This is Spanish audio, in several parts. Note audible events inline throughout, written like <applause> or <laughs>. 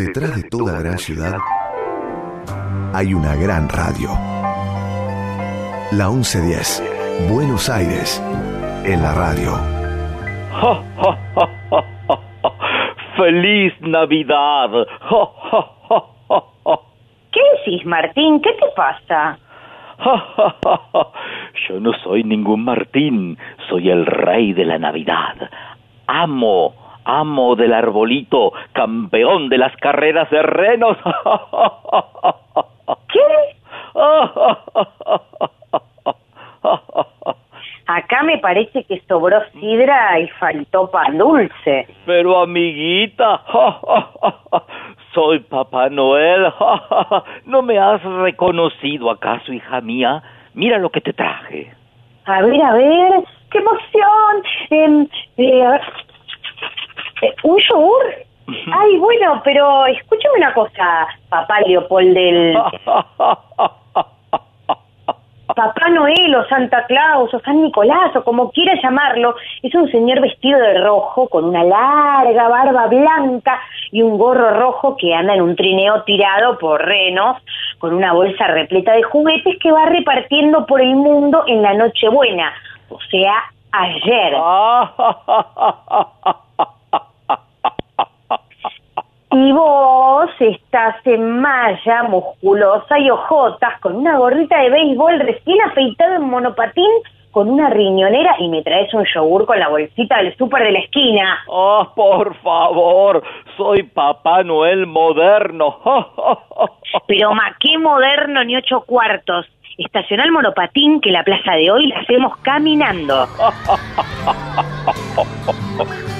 Detrás de toda gran ciudad hay una gran radio. La 1110, Buenos Aires, en la radio. ¡Feliz Navidad! ¿Qué decís, Martín? ¿Qué te pasa? Yo no soy ningún Martín, soy el rey de la Navidad. Amo amo del arbolito, campeón de las carreras de renos. <laughs> ¿Qué? <laughs> Acá me parece que sobró sidra y faltó pan dulce. Pero amiguita, <laughs> soy Papá Noel. ¿No me has reconocido acaso, hija mía? Mira lo que te traje. A ver, a ver, qué emoción. Em, eh, a ver, ¿Un yogur? Ay, bueno, pero escúchame una cosa, papá Leopold del... Papá Noel o Santa Claus o San Nicolás o como quiera llamarlo, es un señor vestido de rojo con una larga barba blanca y un gorro rojo que anda en un trineo tirado por renos con una bolsa repleta de juguetes que va repartiendo por el mundo en la Nochebuena, o sea, ayer. <laughs> Y vos estás en malla, musculosa y ojotas, con una gorrita de béisbol recién afeitado en monopatín, con una riñonera y me traes un yogur con la bolsita del súper de la esquina. Oh, por favor, soy Papá Noel moderno. <laughs> Pero ma, qué moderno ni ocho cuartos. Estaciona el monopatín que la plaza de hoy la hacemos caminando. <laughs>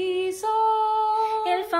el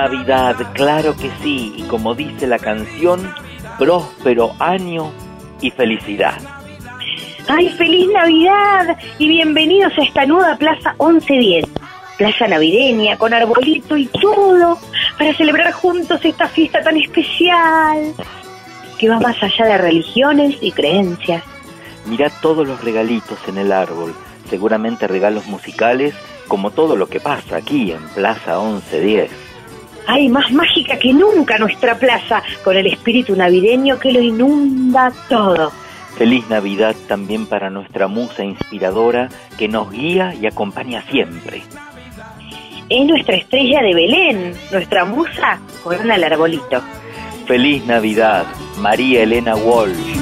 Navidad, claro que sí, y como dice la canción, próspero año y felicidad. ¡Ay, feliz Navidad! Y bienvenidos a esta nueva Plaza 1110. Plaza navideña, con arbolito y todo, para celebrar juntos esta fiesta tan especial, que va más allá de religiones y creencias. Mirá todos los regalitos en el árbol, seguramente regalos musicales, como todo lo que pasa aquí en Plaza 1110. ¡Ay, más mágica que nunca nuestra plaza, con el espíritu navideño que lo inunda todo! Feliz Navidad también para nuestra musa inspiradora que nos guía y acompaña siempre. Es nuestra estrella de Belén, nuestra musa corona el arbolito. Feliz Navidad, María Elena Walsh.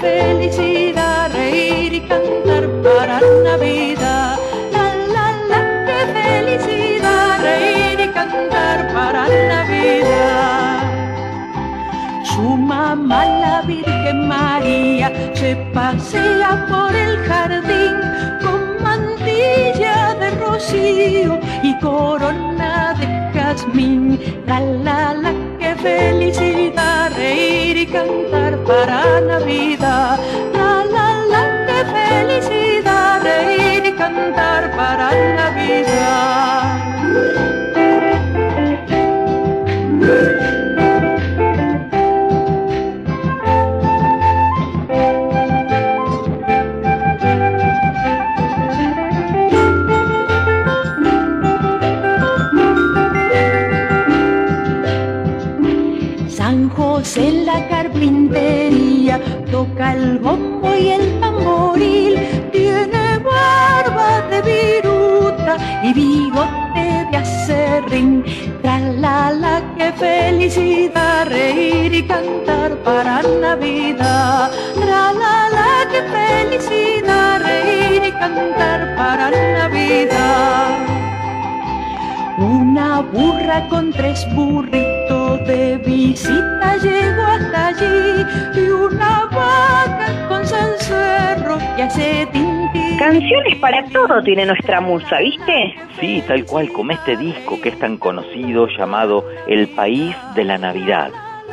Felicidad, reír y cantar para Navidad. La la la, qué felicidad, reír y cantar para Navidad. Su mamá, la Virgen María, se pasea por el jardín con mantilla de rocío y corona de jazmín. La la la, qué felicidad, reír y cantar para Navidad. La la la, qué felicidad, reír y cantar para Navidad. Carpintería toca el bombo y el tamboril, tiene barba de viruta y bigote de acerrín. Tra la la, qué felicidad, reír y cantar para Navidad. Tra la la, qué felicidad, reír y cantar para Navidad. Una burra con tres burritos de visita llegó hasta allí y una vaca con cencerro que hace tintín. Canciones para todo tiene nuestra musa, ¿viste? Sí, tal cual como este disco que es tan conocido llamado El País de la Navidad.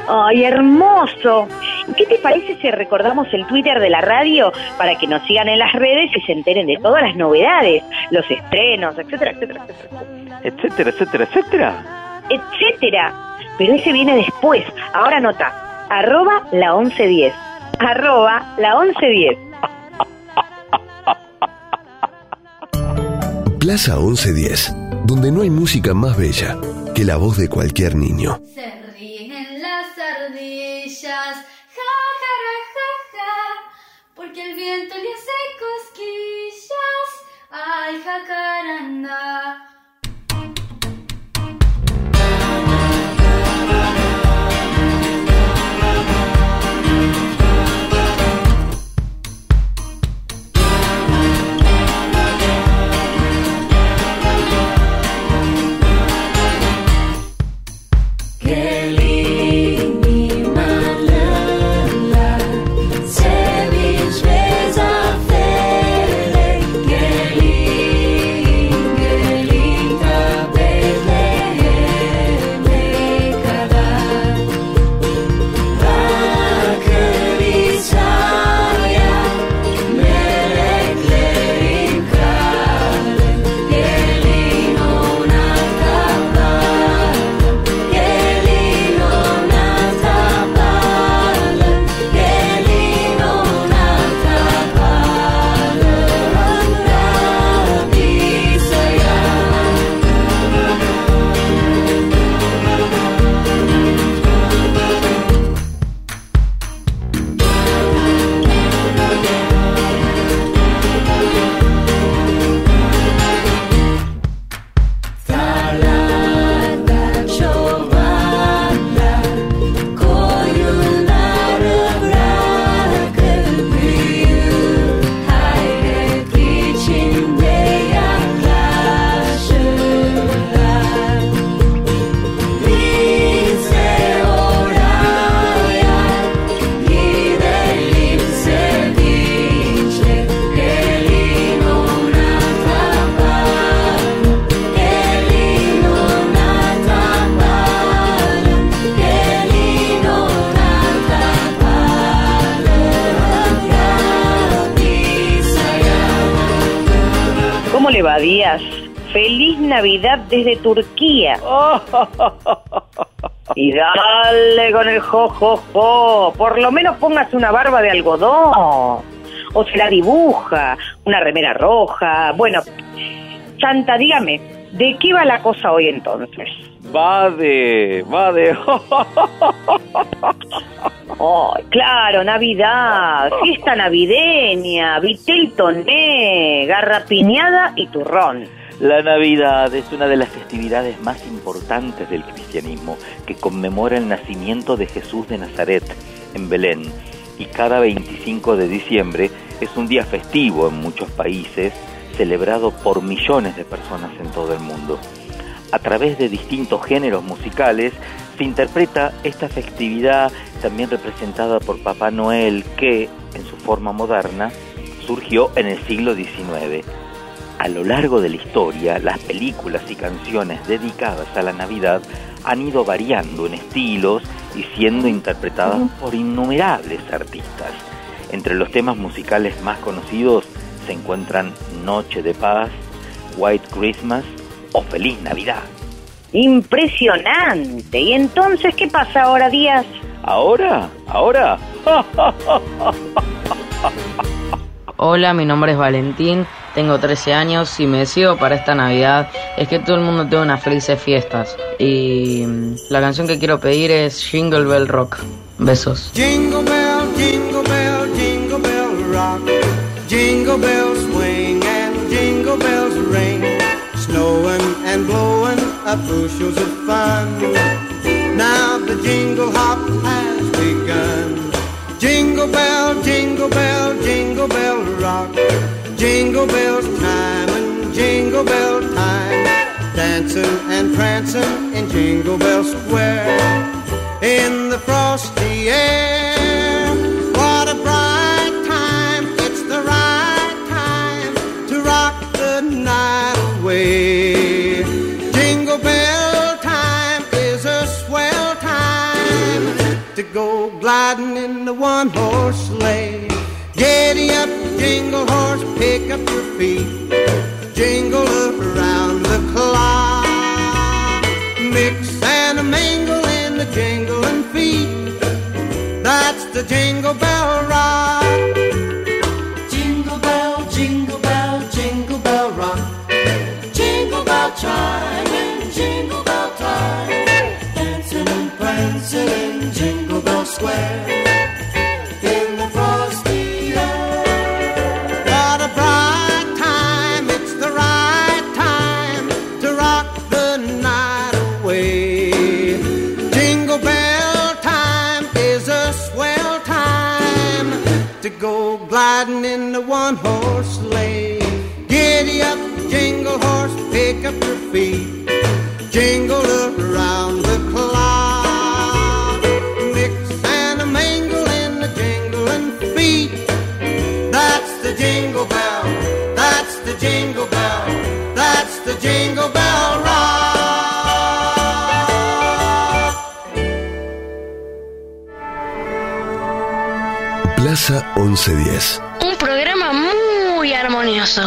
¡Ay, hermoso! ¿Y ¿Qué te parece si recordamos el Twitter de la radio para que nos sigan en las redes y se enteren de todas las novedades, los estrenos, etcétera, etcétera, etcétera? Etcétera, etcétera, etcétera. Etcétera. Pero ese viene después. Ahora nota. Arroba la 1110. Arroba la 1110. Plaza 1110, donde no hay música más bella que la voz de cualquier niño. Desde Turquía. <laughs> Y dale con el jo, jo, jo. Por lo menos póngase una barba de algodón. O se la dibuja, una remera roja. Bueno, Santa, dígame, ¿de qué va la cosa hoy entonces? Va de, va de. <laughs> Oh, claro, Navidad, fiesta navideña, vitel toné, garrapiñada y turrón. La Navidad es una de las festividades más importantes del cristianismo que conmemora el nacimiento de Jesús de Nazaret en Belén y cada 25 de diciembre es un día festivo en muchos países celebrado por millones de personas en todo el mundo. A través de distintos géneros musicales se interpreta esta festividad también representada por Papá Noel que, en su forma moderna, surgió en el siglo XIX. A lo largo de la historia, las películas y canciones dedicadas a la Navidad han ido variando en estilos y siendo interpretadas por innumerables artistas. Entre los temas musicales más conocidos se encuentran Noche de Paz, White Christmas o Feliz Navidad. Impresionante. ¿Y entonces qué pasa ahora, Díaz? ¿Ahora? ¿Ahora? <laughs> Hola, mi nombre es Valentín, tengo 13 años y me decido para esta Navidad es que todo el mundo tenga unas felices fiestas. Y mm, la canción que quiero pedir es Jingle Bell Rock. Besos. Jingle bell, jingle bell, jingle bell rock. Jingle bells swing and jingle bells ring. Snowing and blowing up bushels of fun. Now the jingle hop has begun. Jingle bell, jingle bell, jingle bell rock. Jingle bells time and jingle bell time. Dancing and prancing in Jingle Bell Square. In the frosty air. What a bright time. It's the right time to rock the night away. Jingle bell time is a swell time to go gliding in the one horse sleigh. Giddy up, jingle horse, pick up your feet. Jingle around the clock. Mix and a mingle in the jingling feet. That's the jingle bell rock. Jingle bell, jingle bell, jingle bell rock. Jingle bell chime and jingle bell time. Dancing and prancing in Jingle Bell Square. To go gliding in the one horse sleigh. Giddy up, jingle horse, pick up your feet. Jingle around the clock. Mix and a mingle in the jingling feet. That's the jingle bell. That's the jingle bell. That's the jingle bell rock. Plaza 1110. Un programa muy armonioso.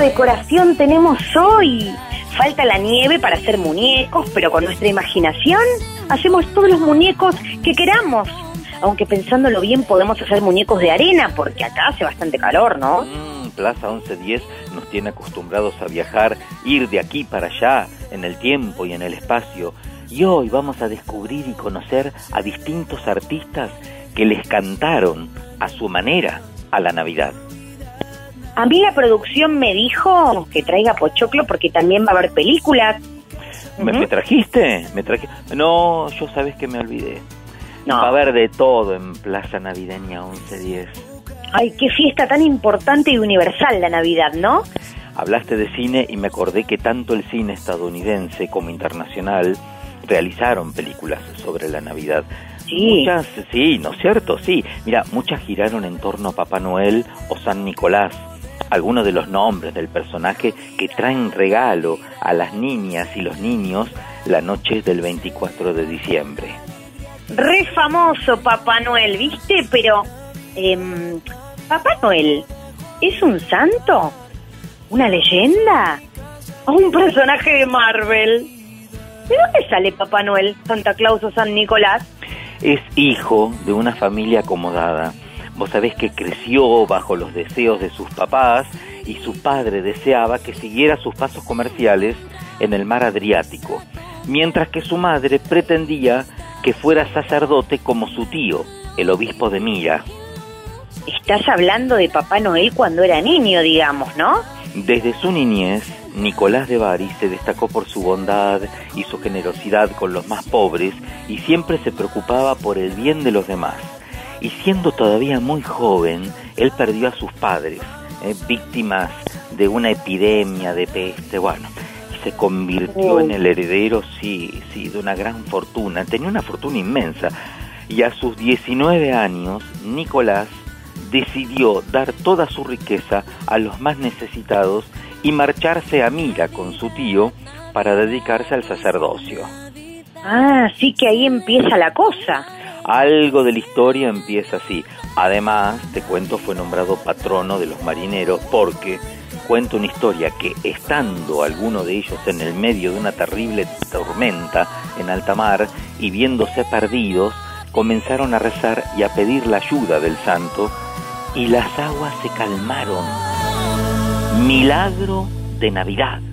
Decoración tenemos hoy. Falta la nieve para hacer muñecos, pero con nuestra imaginación hacemos todos los muñecos que queramos. Aunque pensándolo bien podemos hacer muñecos de arena, porque acá hace bastante calor, ¿no? Mm, Plaza 1110 nos tiene acostumbrados a viajar, ir de aquí para allá, en el tiempo y en el espacio. Y hoy vamos a descubrir y conocer a distintos artistas que les cantaron a su manera a la Navidad. A mí la producción me dijo que traiga pochoclo porque también va a haber películas. ¿Me, Ujú. me trajiste? ¿Me traje? No, yo sabes que me olvidé. No. Va a haber de todo en Plaza Navideña 1110. Ay, qué fiesta tan importante y universal la Navidad, ¿no? Hablaste de cine y me acordé que tanto el cine estadounidense como internacional realizaron películas sobre la Navidad. Sí. Muchas, sí, ¿no es cierto? Sí. Mira, muchas giraron en torno a Papá Noel o San Nicolás. Algunos de los nombres del personaje que traen regalo a las niñas y los niños la noche del 24 de diciembre. Re famoso Papá Noel, ¿viste? Pero, em, ¿Papá Noel es un santo? ¿Una leyenda? ¿O un personaje de Marvel? ¿De dónde sale Papá Noel, Santa Claus o San Nicolás? Es hijo de una familia acomodada. Vos sabés que creció bajo los deseos de sus papás y su padre deseaba que siguiera sus pasos comerciales en el mar Adriático, mientras que su madre pretendía que fuera sacerdote como su tío, el obispo de Mira. Estás hablando de Papá Noel cuando era niño, digamos, ¿no? Desde su niñez, Nicolás de Bari se destacó por su bondad y su generosidad con los más pobres y siempre se preocupaba por el bien de los demás. Y siendo todavía muy joven, él perdió a sus padres, eh, víctimas de una epidemia de peste, bueno, y se convirtió en el heredero, sí, sí, de una gran fortuna, tenía una fortuna inmensa. Y a sus 19 años, Nicolás decidió dar toda su riqueza a los más necesitados y marcharse a Mira con su tío para dedicarse al sacerdocio. Ah, sí que ahí empieza la cosa. Algo de la historia empieza así. Además, te cuento, fue nombrado patrono de los marineros porque cuenta una historia que estando alguno de ellos en el medio de una terrible tormenta en alta mar y viéndose perdidos, comenzaron a rezar y a pedir la ayuda del santo y las aguas se calmaron. Milagro de Navidad.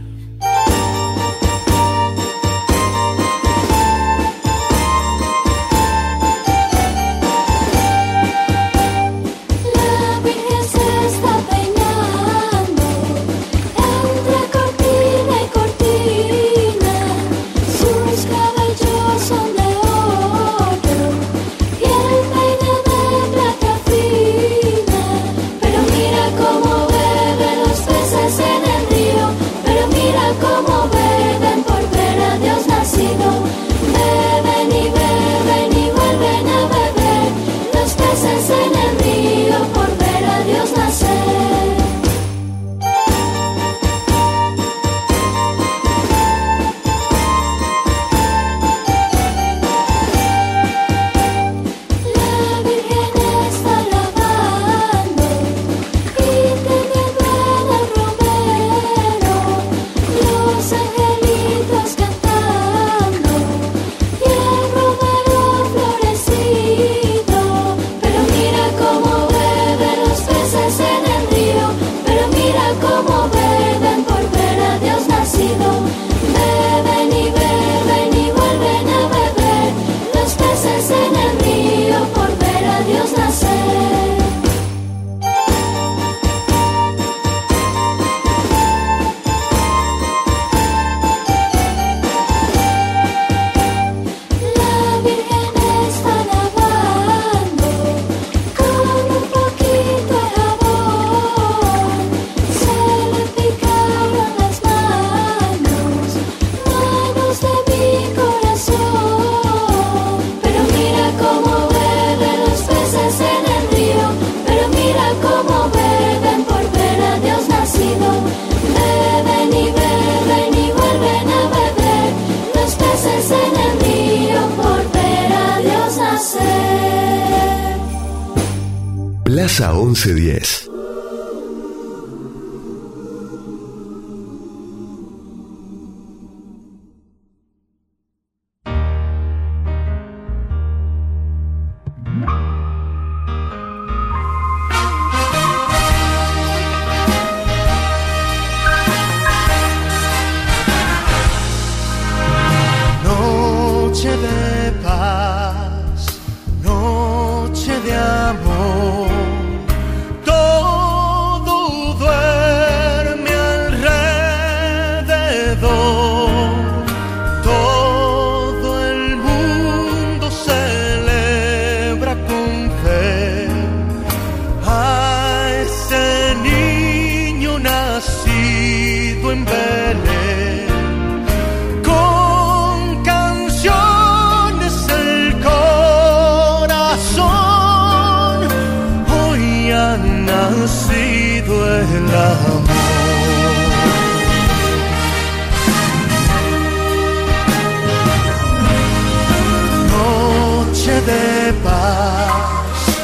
De paz,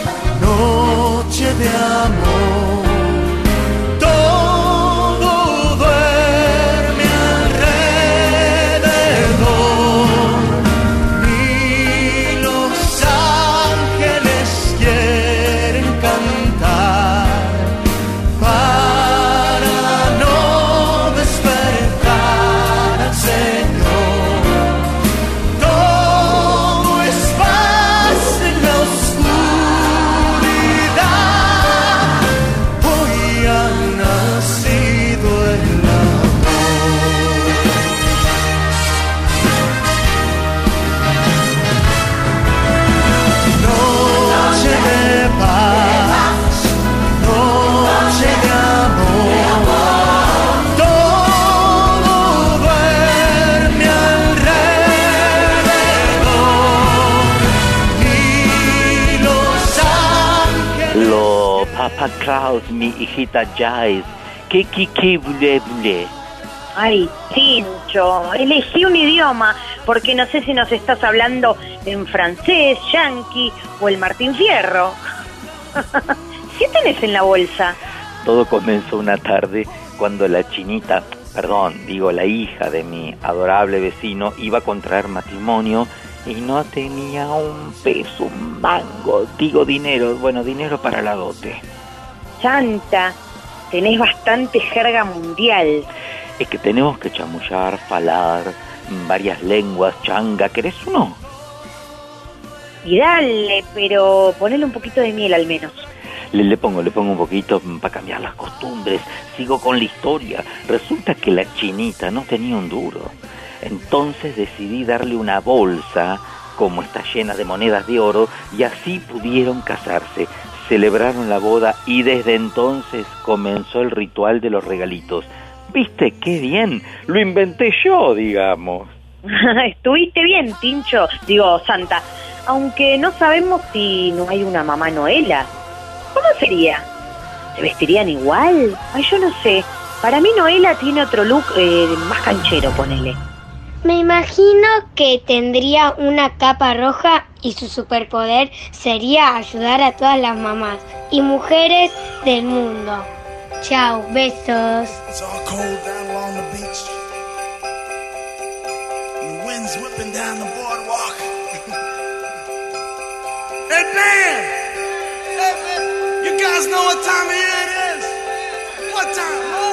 noche de amor. Mi hijita Jais, que que bule bule. Ay, Tincho, elegí un idioma porque no sé si nos estás hablando en francés, yanqui o el Martín Fierro. <laughs> ¿Qué tenés en la bolsa? Todo comenzó una tarde cuando la chinita, perdón, digo la hija de mi adorable vecino, iba a contraer matrimonio y no tenía un peso, un mango, digo dinero, bueno, dinero para la dote. Chanta, tenés bastante jerga mundial. Es que tenemos que chamullar, falar, varias lenguas, changa, ¿querés uno? Y dale, pero ponele un poquito de miel al menos. Le, le pongo, le pongo un poquito para cambiar las costumbres. Sigo con la historia. Resulta que la chinita no tenía un duro. Entonces decidí darle una bolsa, como está llena de monedas de oro, y así pudieron casarse. Celebraron la boda y desde entonces comenzó el ritual de los regalitos. ¿Viste qué bien? Lo inventé yo, digamos. <laughs> Estuviste bien, Tincho, digo, Santa. Aunque no sabemos si no hay una mamá Noela. ¿Cómo sería? ¿Se vestirían igual? Ay, yo no sé. Para mí Noela tiene otro look eh, más canchero, ponele. Me imagino que tendría una capa roja y su superpoder sería ayudar a todas las mamás y mujeres del mundo. Chao, besos. You guys know what time of year it is? What time?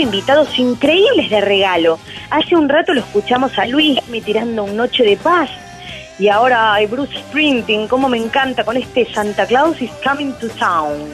Invitados increíbles de regalo. Hace un rato lo escuchamos a Luis me tirando un Noche de Paz. Y ahora hay Bruce Springsteen, como me encanta con este Santa Claus is Coming to Town.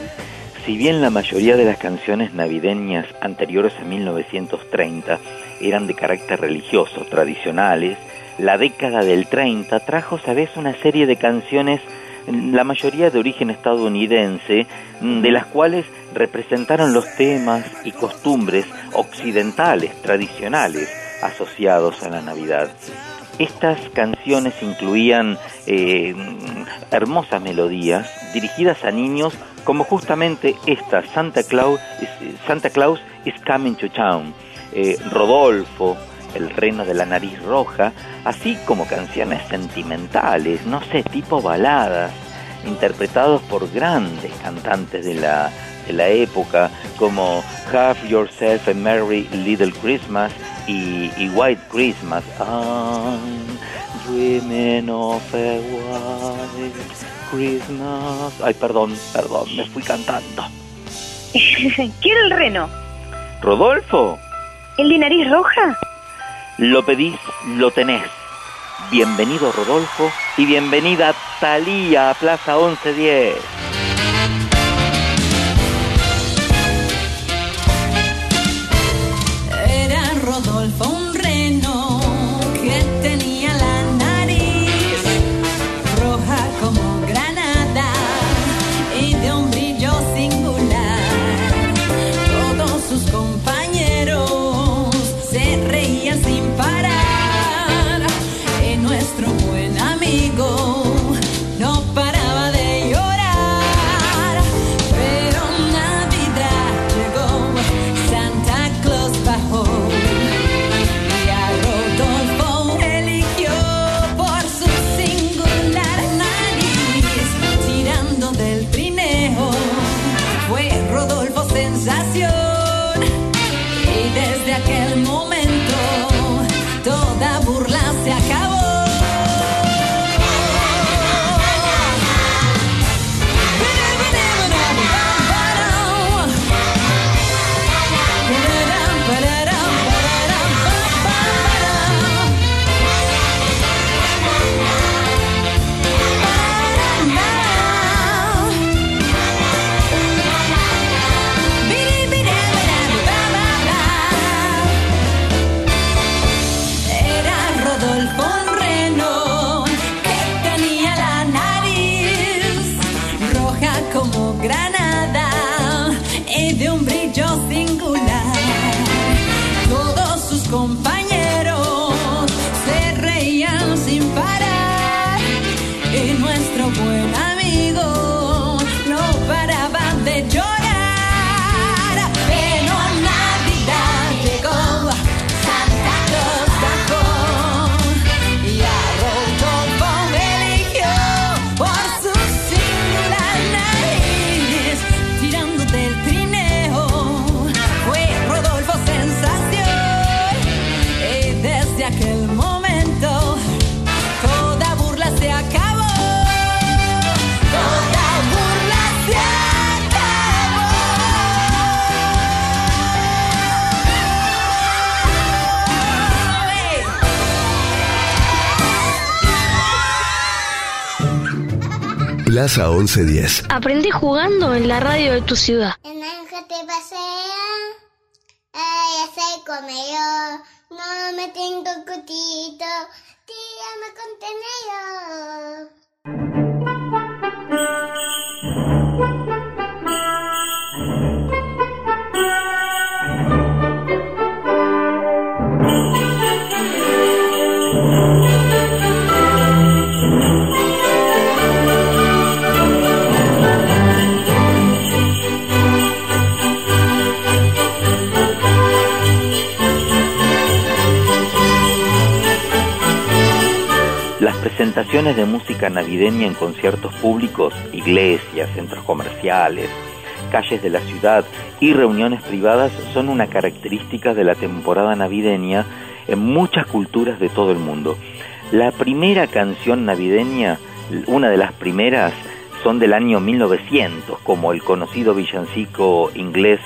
Si bien la mayoría de las canciones navideñas anteriores a 1930 eran de carácter religioso, tradicionales, la década del 30 trajo, sabes, una serie de canciones, la mayoría de origen estadounidense, de las cuales representaron los temas y costumbres occidentales, tradicionales, asociados a la Navidad. Estas canciones incluían eh, hermosas melodías dirigidas a niños como justamente esta, Santa Claus, Santa Claus is Coming to Town, eh, Rodolfo, el reino de la nariz roja, así como canciones sentimentales, no sé, tipo baladas, interpretados por grandes cantantes de la, de la época, como Have Yourself a Merry Little Christmas y, y White Christmas. I'm dreaming of a white Christmas. Ay, perdón, perdón, me fui cantando. <laughs> Quiero el reno. Rodolfo, ¿El de nariz roja? Lo pedís, lo tenés. Bienvenido Rodolfo y bienvenida Talía a Plaza 1110. Plaza 1110. Aprendí jugando en la radio de tu ciudad. El naranja te pasea, ay, se come yo, no me tengo cutito, tírame contenedor. Las de música navideña en conciertos públicos, iglesias, centros comerciales, calles de la ciudad y reuniones privadas son una característica de la temporada navideña en muchas culturas de todo el mundo. La primera canción navideña, una de las primeras, son del año 1900, como el conocido villancico inglés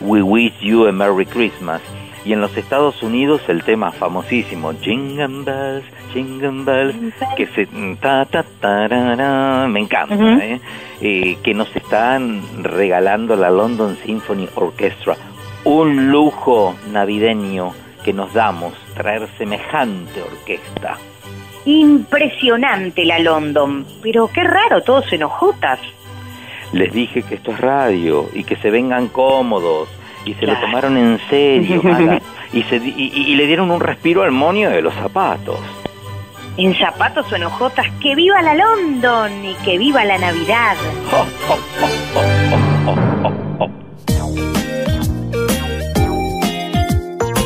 We Wish You a Merry Christmas. Y en los Estados Unidos el tema famosísimo Jingle Bells, Jingle Bells, que se ta ta tarara, me encanta. ¿eh? Eh, que nos están regalando la London Symphony Orchestra. Un lujo navideño que nos damos traer semejante orquesta. Impresionante la London, pero qué raro, todos enojotas. Les dije que esto es radio y que se vengan cómodos y se lo tomaron en serio <laughs> Maga, y, se, di- y, y le dieron un respiro al monio de los zapatos. En zapatos o enojotas, que viva la London y que viva la Navidad.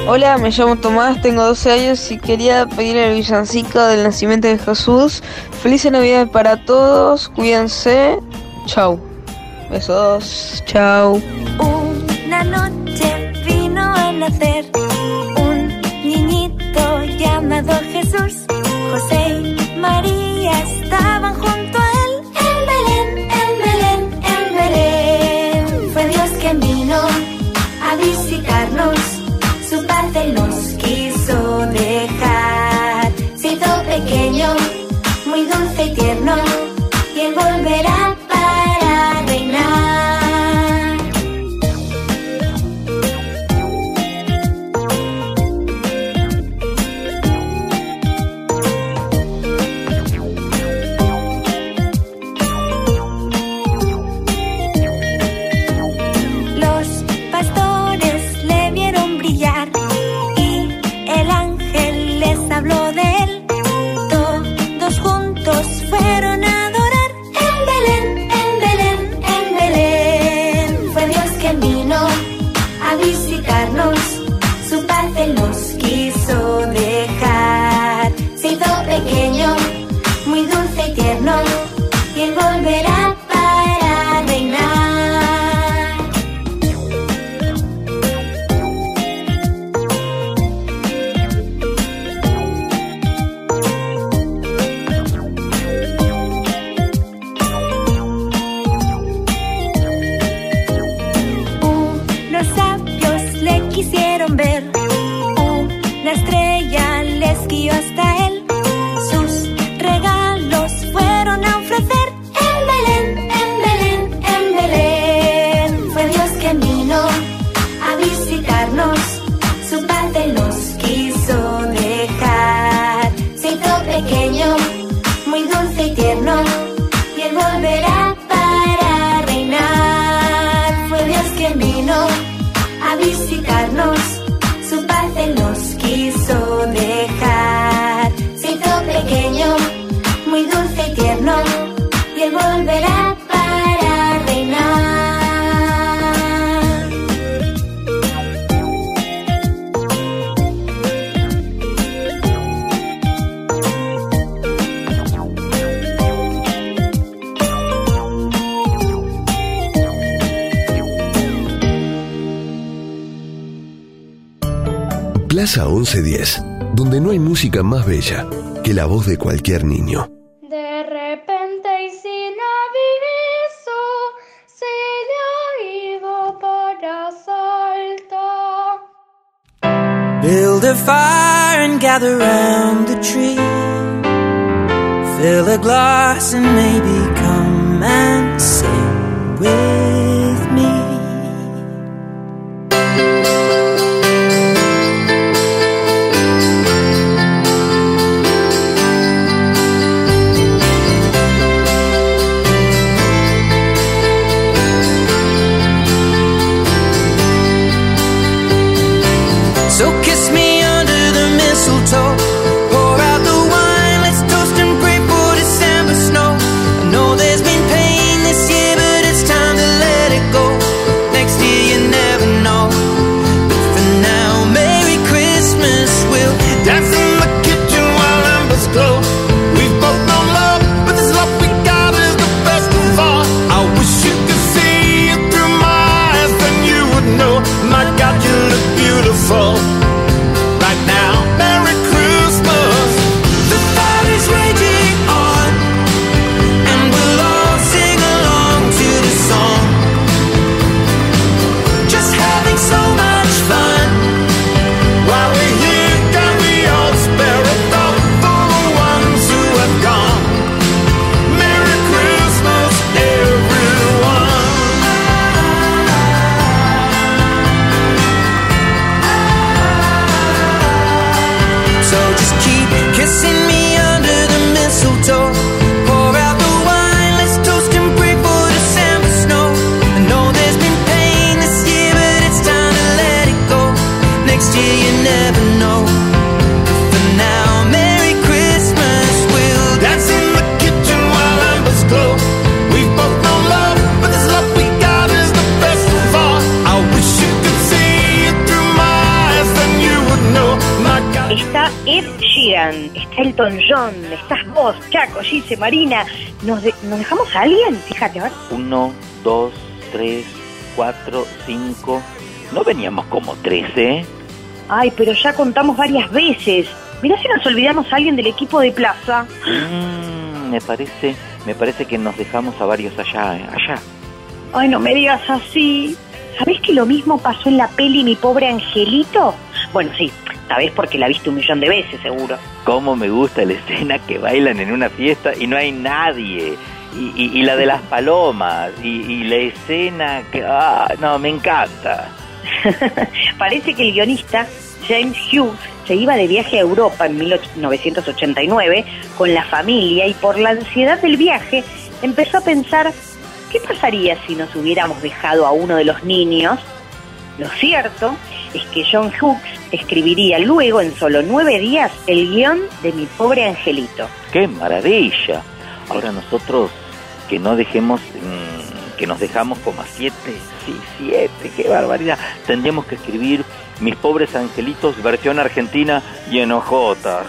Hola, me llamo Tomás, tengo 12 años y quería pedir el villancico del nacimiento de Jesús. Feliz Navidad para todos, cuídense. Chau. Besos, chau. Una noche vino a nacer un niñito llamado Jesús. Plaza 1110, donde no hay música más bella que la voz de cualquier niño. De repente y sin aviso se le ha ido para asalto. Build a fire and gather round the tree. Fill a glass and maybe come Ay, pero ya contamos varias veces. Mirá si nos olvidamos a alguien del equipo de plaza. Mm, me parece, me parece que nos dejamos a varios allá, eh, allá. Ay, no me digas así. ¿Sabés que lo mismo pasó en la peli Mi pobre angelito? Bueno, sí, sabés porque la viste un millón de veces, seguro. Cómo me gusta la escena que bailan en una fiesta y no hay nadie. Y, y- y la de las palomas. Y, y la escena que... Ah, no, me encanta. <laughs> Parece que el guionista James Hughes se iba de viaje a Europa en 1989 con la familia y por la ansiedad del viaje empezó a pensar ¿qué pasaría si nos hubiéramos dejado a uno de los niños? Lo cierto es que John Hughes escribiría luego en solo nueve días el guion de Mi pobre angelito. ¡Qué maravilla! Ahora nosotros que no dejemos... mm, que nos dejamos como a siete, sí, siete, qué barbaridad. Tendríamos que escribir Mis pobres angelitos, versión argentina y en ojotas.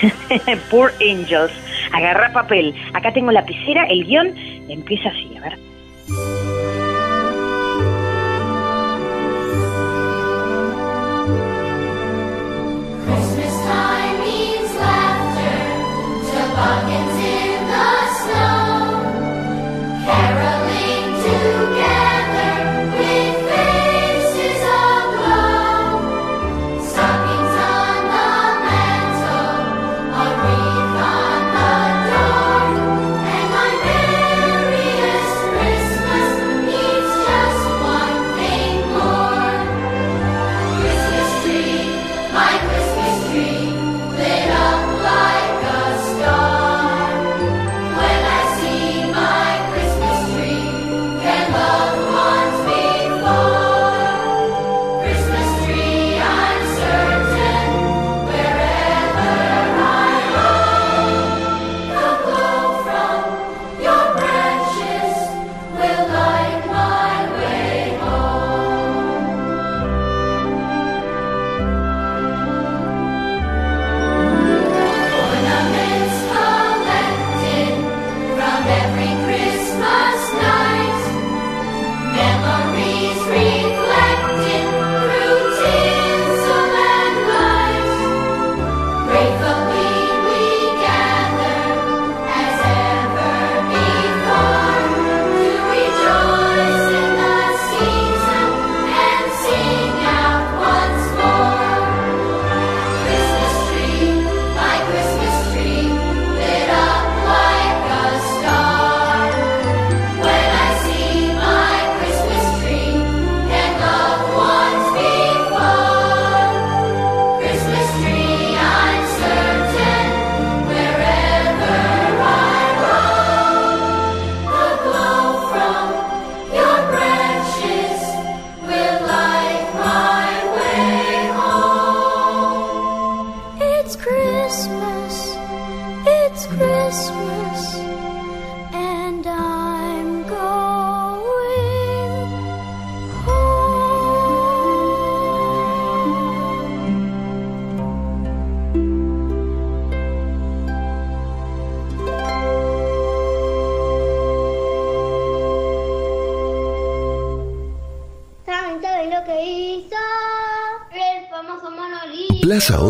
<laughs> Poor Angels. Agarra papel. Acá tengo lapicera, el guion empieza así, a ver. Christmas time means laughter, toboggans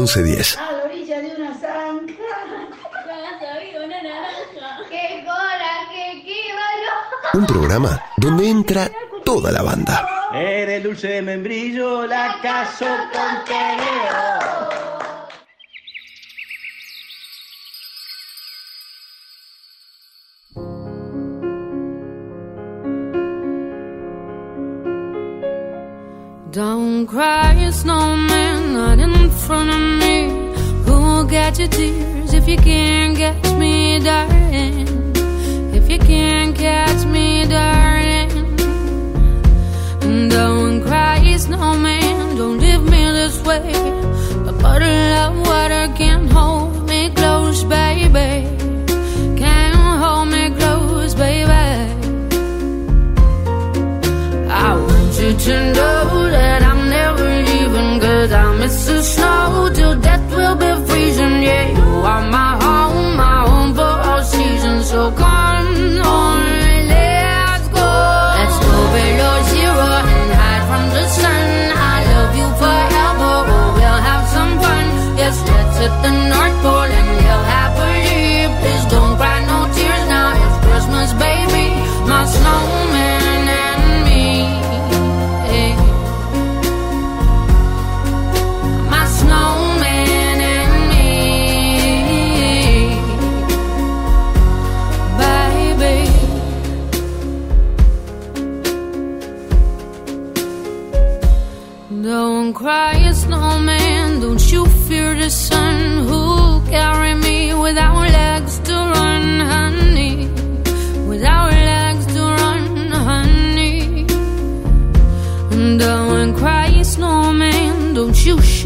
1110. A la orilla de una zanja. una naranja. ¡Qué coraje, qué valor! Un programa donde entra toda la banda. Eres dulce de membrillo, la caso con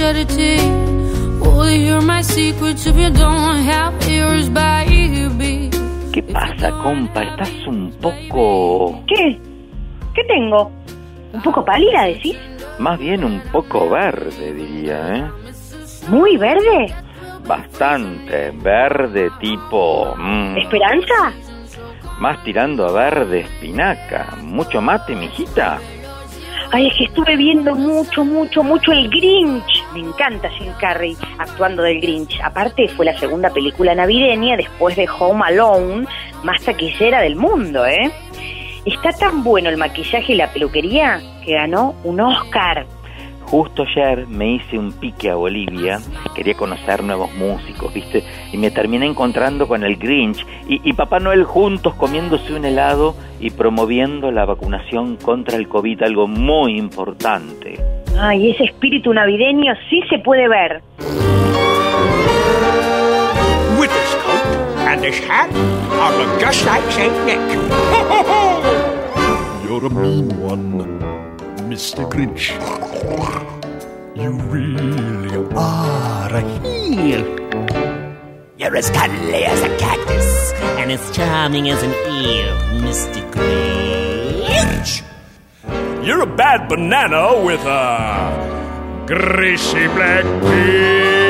shed a tear. Will you hear my secrets if you don't have ears, baby? ¿Qué pasa, compa? ¿Estás un poco... ¿Qué? ¿Qué tengo? ¿Un poco pálida, decís? Más bien un poco verde, diría, ¿eh? ¿Muy verde? Bastante verde tipo... mm, ¿Esperanza? más tirando a verde espinaca. ¿Mucho mate, mijita? Ay, es que estuve viendo mucho, mucho, mucho el Grinch. Me encanta Jim Carrey actuando del Grinch. Aparte, fue la segunda película navideña después de Home Alone más taquillera del mundo, ¿eh? Está tan bueno el maquillaje y la peluquería que ganó un Oscar. Justo ayer me hice un pique a Bolivia, quería conocer nuevos músicos, ¿viste? Y me terminé encontrando con el Grinch y, y Papá Noel juntos comiéndose un helado y promoviendo la vacunación contra el COVID, algo muy importante. Ay, ese espíritu navideño sí se puede ver. With this coat and this hat, I look just like Saint Nick. You're a mean one, Mr. Grinch. You really are a heel. You're as cuddly as a cactus and as charming as an eel, Mr. Grinch. You're a bad banana with a greasy black peel.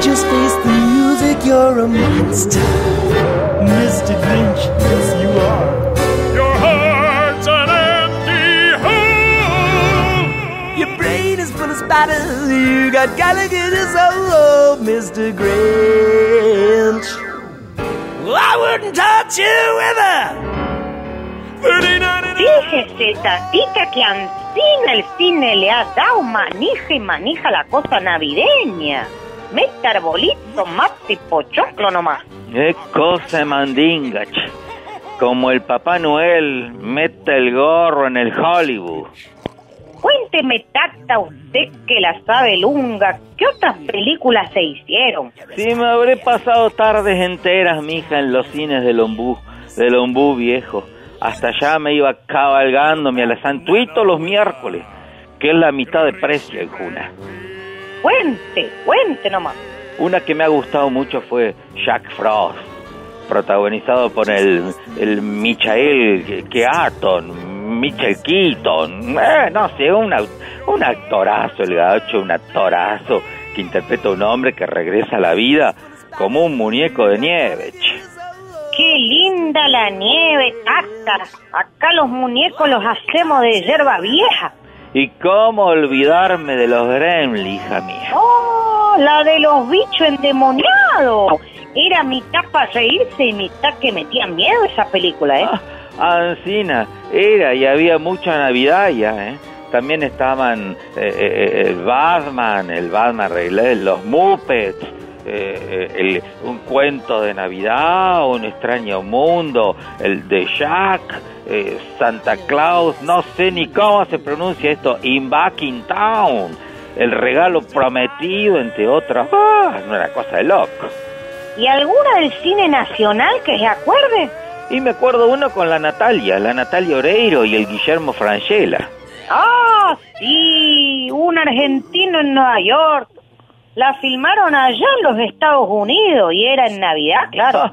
Just face the music, you're a monster. Mr. Grinch, yes you are. Your heart's an empty hole. Your brain is full of spiders, you got all over, Mr. Grinch. Well, I wouldn't touch you with a Fíjese, tatita, que Ancina el cine le ha dado manija y manija la cosa navideña. Mete arbolito, mate y pochoclo nomás. ¡Qué cosa mandinga! Como el Papá Noel mete el gorro en el Hollywood. Cuénteme, tata, usted que la sabe lunga, ¿qué otras películas se hicieron? Sí, me habré pasado tardes enteras, mija, en los cines del ombú, del ombú viejo. Hasta allá me iba cabalgándome a la Santuito los miércoles, que es la mitad de precio en Juna. Cuente, cuente nomás. Una que me ha gustado mucho fue Jack Frost, protagonizado por el, el Michael Keaton, Michael Keaton, eh, no sé, un, au- un actorazo el gacho, un actorazo que interpreta a un hombre que regresa a la vida como un muñeco de nieve. che. Qué linda la nieve, tata. Acá los muñecos los hacemos de hierba vieja. Y cómo olvidarme de los gremlins, hija mía. ¡Oh, la de los bichos endemoniados! Era mitad para reírse y mitad que metían miedo esa película, ¿eh? Ancina, era y había mucha Navidad ya, ¿eh? También estaban eh, eh, el Batman, el Batman Reglé, los Muppets, eh, el- un cuento de Navidad, un extraño mundo, el de Jack, eh, Santa Claus, no sé ni cómo se pronuncia esto, In Back in Town, el regalo prometido, entre otras. Ah, una cosa de loco. ¿Y alguna del cine nacional que se acuerde? Y me acuerdo uno con la Natalia, la Natalia Oreiro y el Guillermo Frangella. ¡Ah, sí! Un argentino en Nueva York. La filmaron allá en los Estados Unidos y era en Navidad, claro.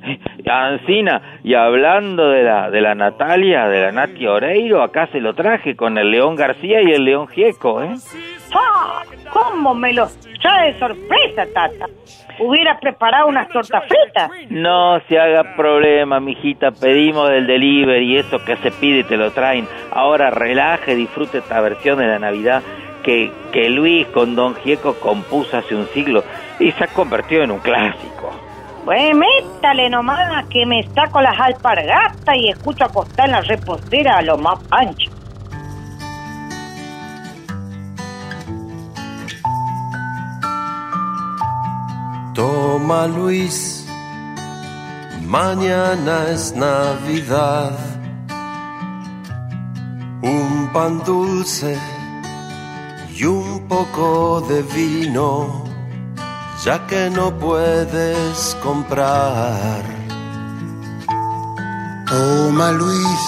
<laughs> Ancina, y hablando de la, de la Natalia, de la Nati Oreiro, acá se lo traje con el León García y el León Gieco, ¿eh? ¡Ah! ¿Cómo me los trae de sorpresa, Tata? Hubiera preparado unas tortas fritas. No se haga problema, mijita. Pedimos del delivery y eso que se pide te lo traen. Ahora relaje, disfrute esta versión de la Navidad que, que Luis con Don Gieco compuso hace un siglo y se ha convertido en un clásico. Pues métale nomás que me saco las alpargatas y escucho acostar en la repostera a lo más pancho. Toma Luis, mañana es Navidad. Un pan dulce y un poco de vino, ya que no puedes comprar. Toma Luis,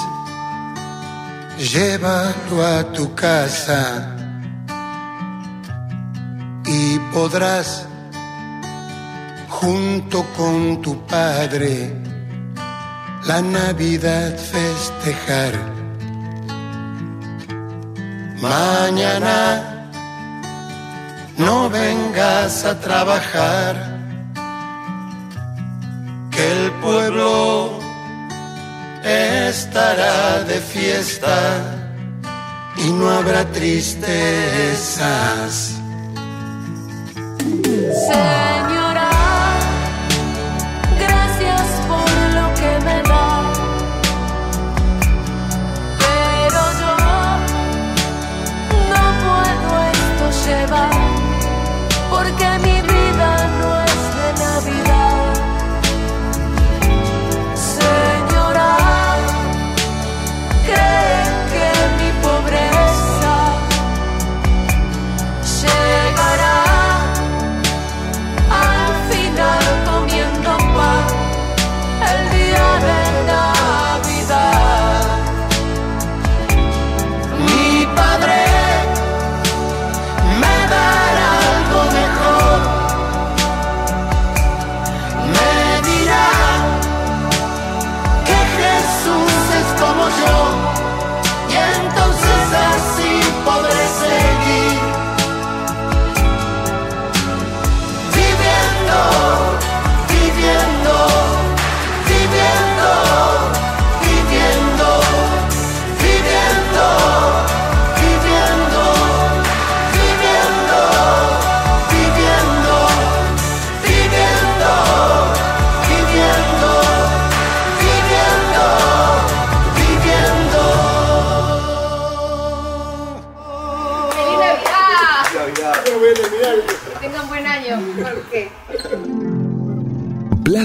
llévalo a tu casa y podrás, junto con tu padre, la Navidad festejar. Mañana no vengas a trabajar, que el pueblo estará de fiesta y no habrá tristezas.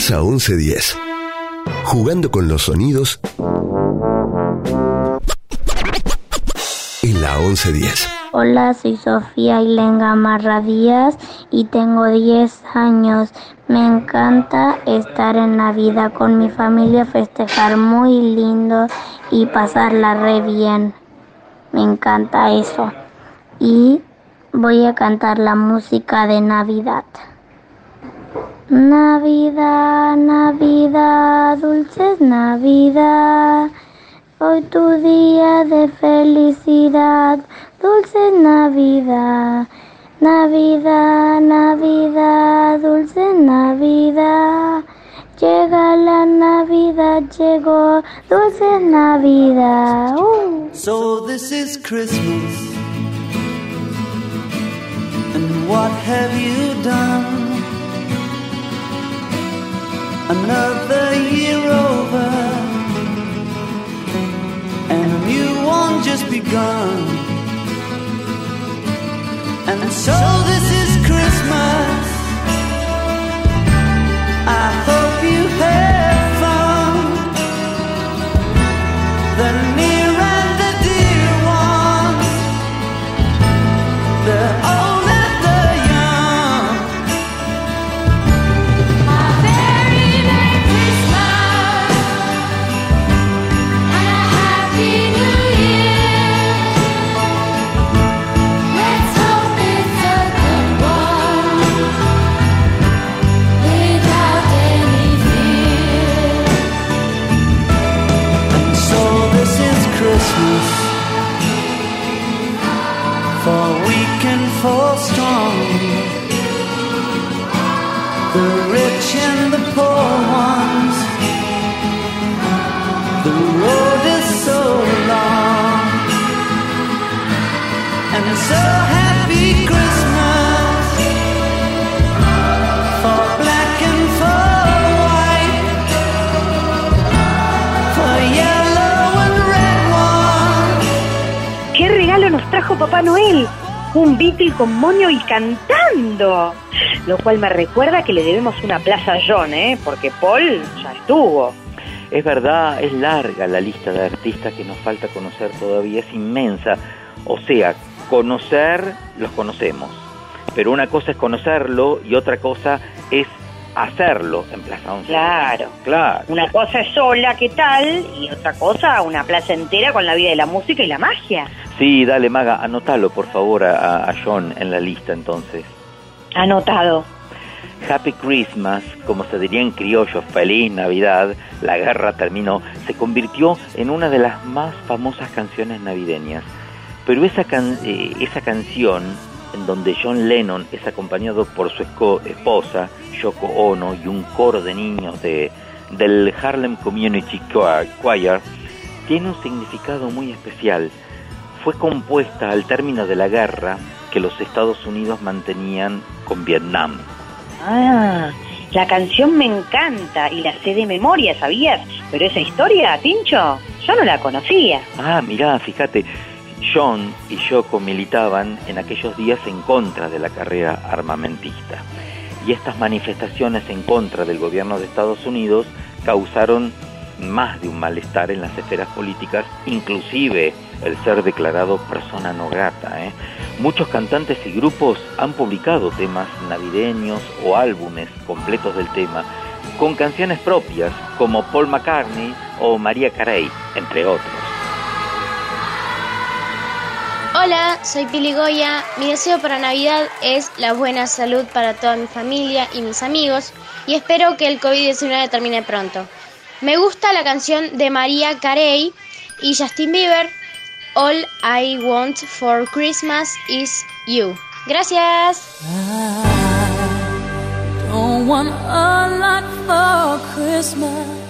Plaza 1110. Jugando con los sonidos en la 1110. Hola, soy Sofía Ilenga Marra Díaz y tengo 10 años. Me encanta estar en Navidad con mi familia, festejar muy lindo y pasarla re bien. Me encanta eso. Y voy a cantar la música de Navidad. Navidad, Navidad, dulces Navidad. Hoy tu día de felicidad, dulce Navidad. Navidad, Navidad, dulce Navidad. Llega la Navidad, llegó dulce Navidad. Uh. So this is Christmas. And what have you done? Another year over. And a new one just begun. And so this con moño y cantando. Lo cual me recuerda que le debemos una plaza a John, ¿eh? Porque Paul ya estuvo. Es verdad, es larga la lista de artistas que nos falta conocer todavía, es inmensa. O sea, conocer, los conocemos. Pero una cosa es conocerlo y otra cosa es hacerlo en Plaza 11. Claro. Claro. Una cosa es sola, ¿qué tal? Y otra cosa, una plaza entera con la vida de la música y la magia. Sí, dale, Maga, anótalo por favor a, a John en la lista entonces. Anotado. Happy Christmas, como se diría en criollo, feliz Navidad, la guerra terminó, se convirtió en una de las más famosas canciones navideñas. Pero esa, can- eh, esa canción, en donde John Lennon es acompañado por su esposa, Yoko Ono, y un coro de niños de, del Harlem Community Choir, Choir, tiene un significado muy especial. Fue compuesta al término de la guerra que los Estados Unidos mantenían con Vietnam. Ah, la canción me encanta y la sé de memoria, ¿sabías? Pero esa historia, Tincho, yo no la conocía. Ah, mirá, fíjate, John y Yoko militaban en aquellos días en contra de la carrera armamentista. Y estas manifestaciones en contra del gobierno de Estados Unidos causaron más de un malestar en las esferas políticas, inclusive el ser declarado persona no grata. ¿eh? Muchos cantantes y grupos han publicado temas navideños o álbumes completos del tema, con canciones propias como Paul McCartney o María Carey, entre otros. Hola, soy Pili Goya. Mi deseo para Navidad es la buena salud para toda mi familia y mis amigos y espero que el COVID-19 termine pronto. Me gusta la canción de María Carey y Justin Bieber, All I Want for Christmas is You. Gracias. Don't want a lot for Christmas.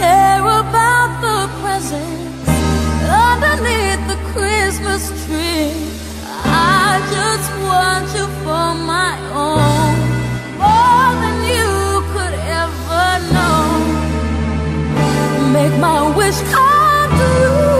Care about the presents underneath the Christmas tree. I just want you for my own, more than you could ever know. Make my wish come true.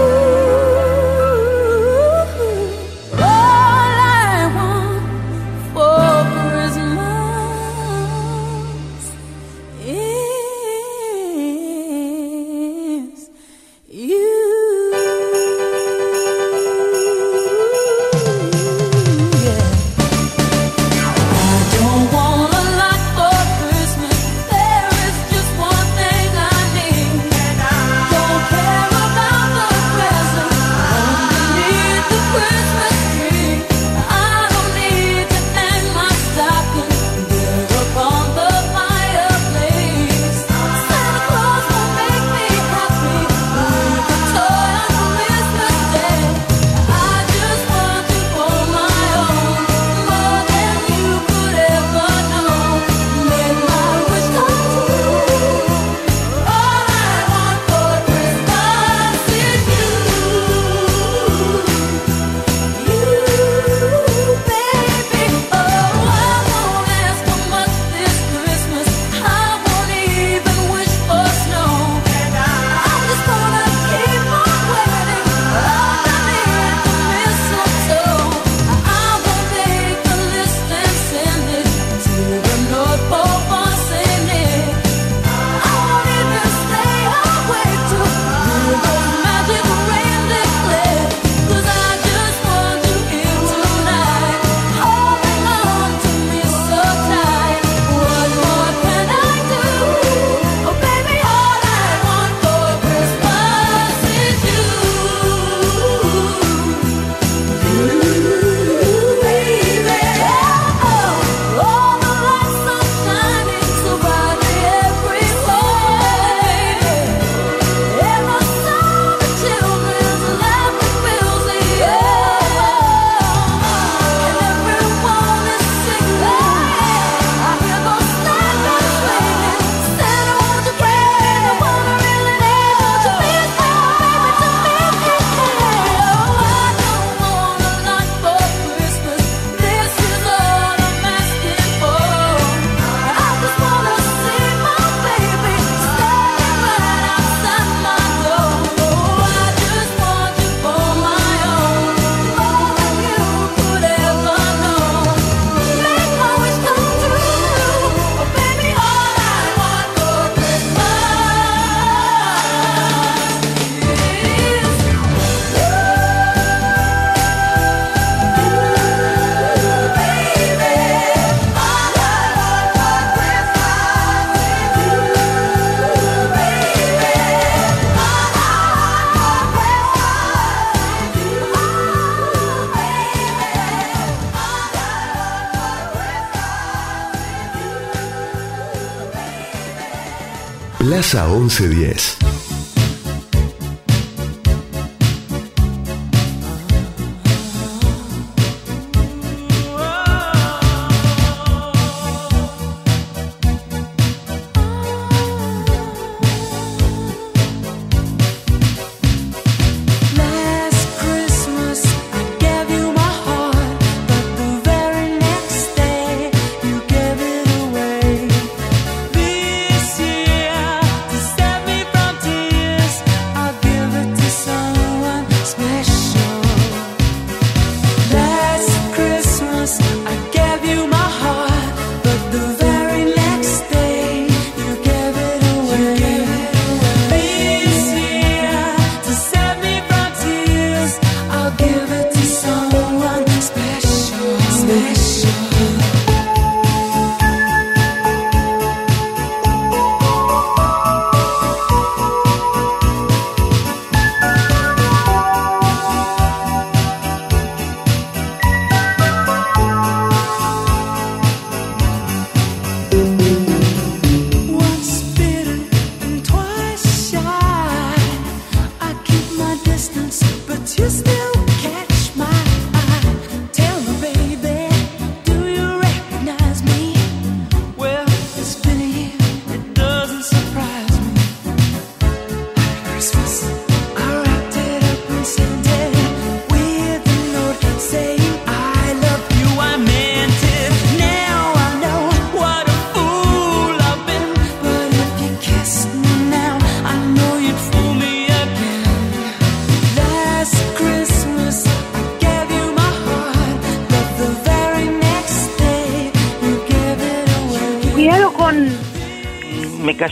Plaza 1110.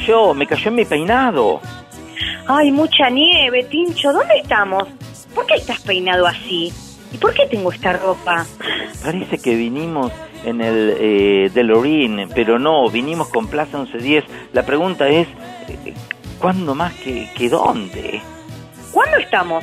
Cayó, me cayó en mi peinado. Ay, mucha nieve, Tincho. ¿Dónde estamos? ¿Por qué estás peinado así? ¿Y por qué tengo esta ropa? Parece que vinimos en el eh, DeLorean, pero no, vinimos con Plaza 1110. La pregunta es, eh, ¿cuándo más que, que dónde? ¿Cuándo estamos?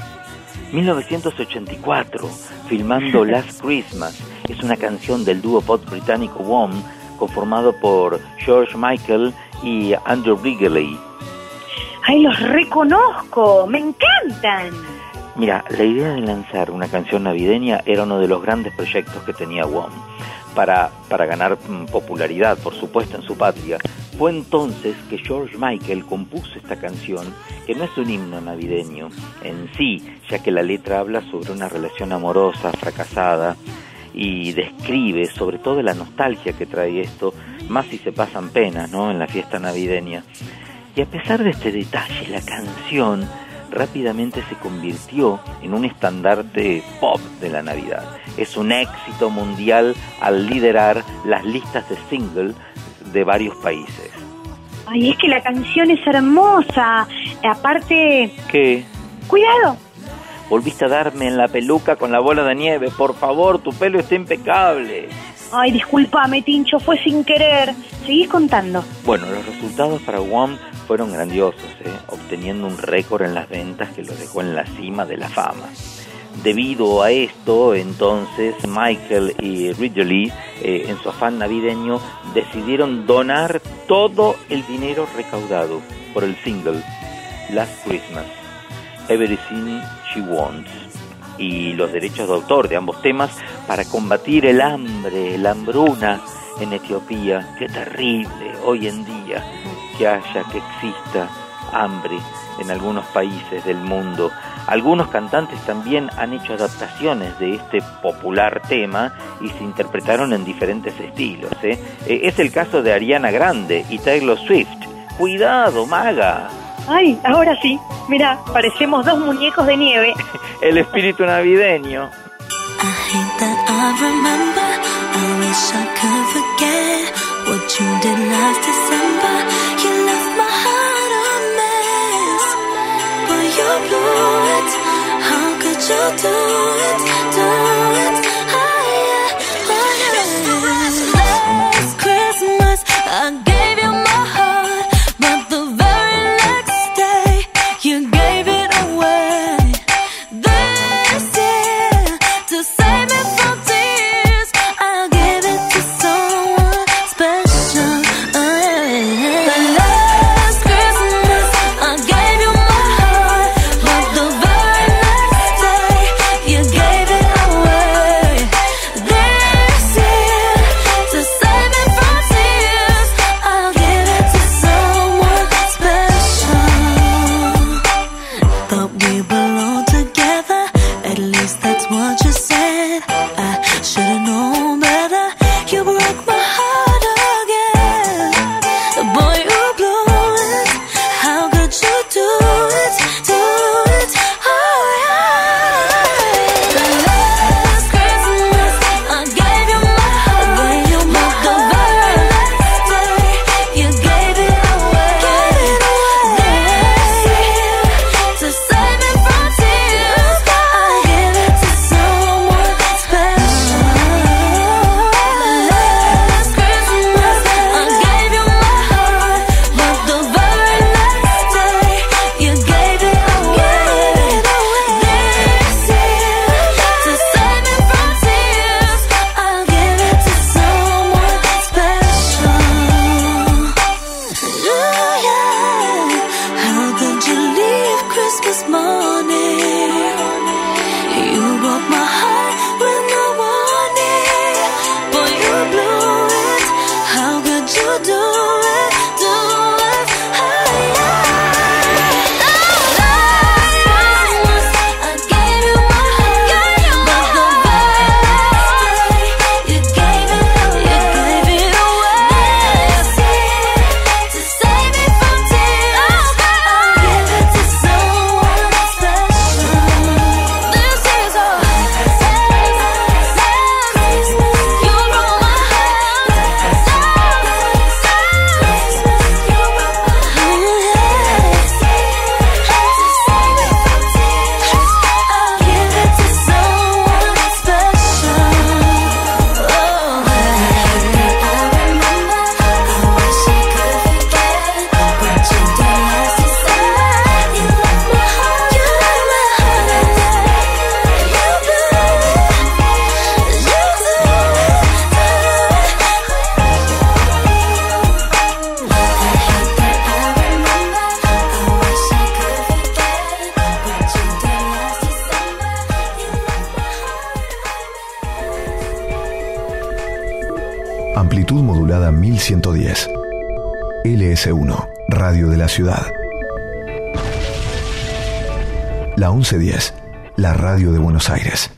1984, filmando <laughs> Last Christmas. Es una canción del dúo pop británico Wham, conformado por George Michael y Andrew Wrigley. Ay, los reconozco, me encantan. Mira, la idea de lanzar una canción navideña era uno de los grandes proyectos que tenía Wham. Para, para ganar mm, popularidad, por supuesto, en su patria. Fue entonces que George Michael compuso esta canción, que no es un himno navideño en sí, ya que la letra habla sobre una relación amorosa, fracasada, y describe sobre todo la nostalgia que trae esto, más si se pasan penas, ¿no? En la fiesta navideña. Y a pesar de este detalle, la canción rápidamente se convirtió en un estandarte pop de la Navidad. Es un éxito mundial al liderar las listas de single de varios países. Ay, es que la canción es hermosa. Aparte, ¿Qué? cuidado. Volviste a darme en la peluca con la bola de nieve. Por favor, tu pelo está impecable. Ay, discúlpame, Tincho, fue sin querer. Seguís contando. Bueno, los resultados para Wham fueron grandiosos, ¿eh? obteniendo un récord en las ventas que lo dejó en la cima de la fama. Debido a esto, entonces Michael y Ridley, eh, en su afán navideño, decidieron donar todo el dinero recaudado por el single Last Christmas, Everything She Wants, y los derechos de autor de ambos temas para combatir el hambre, la hambruna en Etiopía. Qué terrible hoy en día que haya, que exista hambre en algunos países del mundo. Algunos cantantes también han hecho adaptaciones de este popular tema y se interpretaron en diferentes estilos. ¿eh? Eh, Es el caso de Ariana Grande y Taylor Swift. Cuidado, maga. Ay, ahora sí. Mira, parecemos dos muñecos de nieve. <laughs> El espíritu navideño. that I remember. I wish Ciudad. La 1110, la radio de Buenos Aires.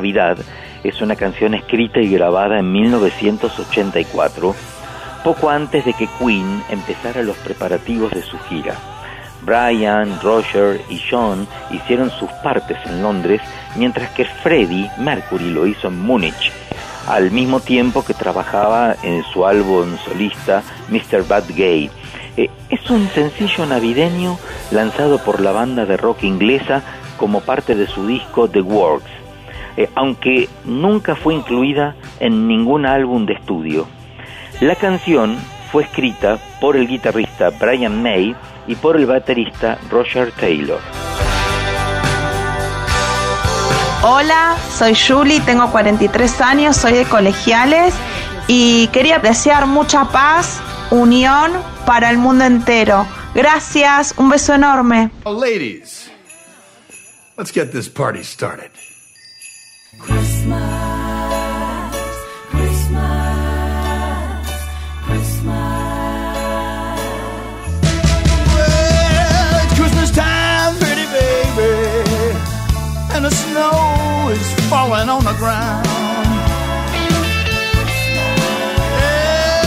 Navidad es una canción escrita y grabada en 1984, poco antes de que Queen empezara los preparativos de su gira. Brian, Roger y John hicieron sus partes en Londres, mientras que Freddie Mercury lo hizo en Múnich, al mismo tiempo que trabajaba en su álbum solista Mr. Bad Gay. Eh, es un sencillo navideño lanzado por la banda de rock inglesa como parte de su disco The Works, eh, aunque nunca fue incluida en ningún álbum de estudio. La canción fue escrita por el guitarrista Brian May y por el baterista Roger Taylor. Hola, soy Julie, tengo 43 años, soy de colegiales y quería desear mucha paz, unión para el mundo entero. Gracias, un beso enorme. Oh, ladies, let's get this party started. And the snow is falling on the ground.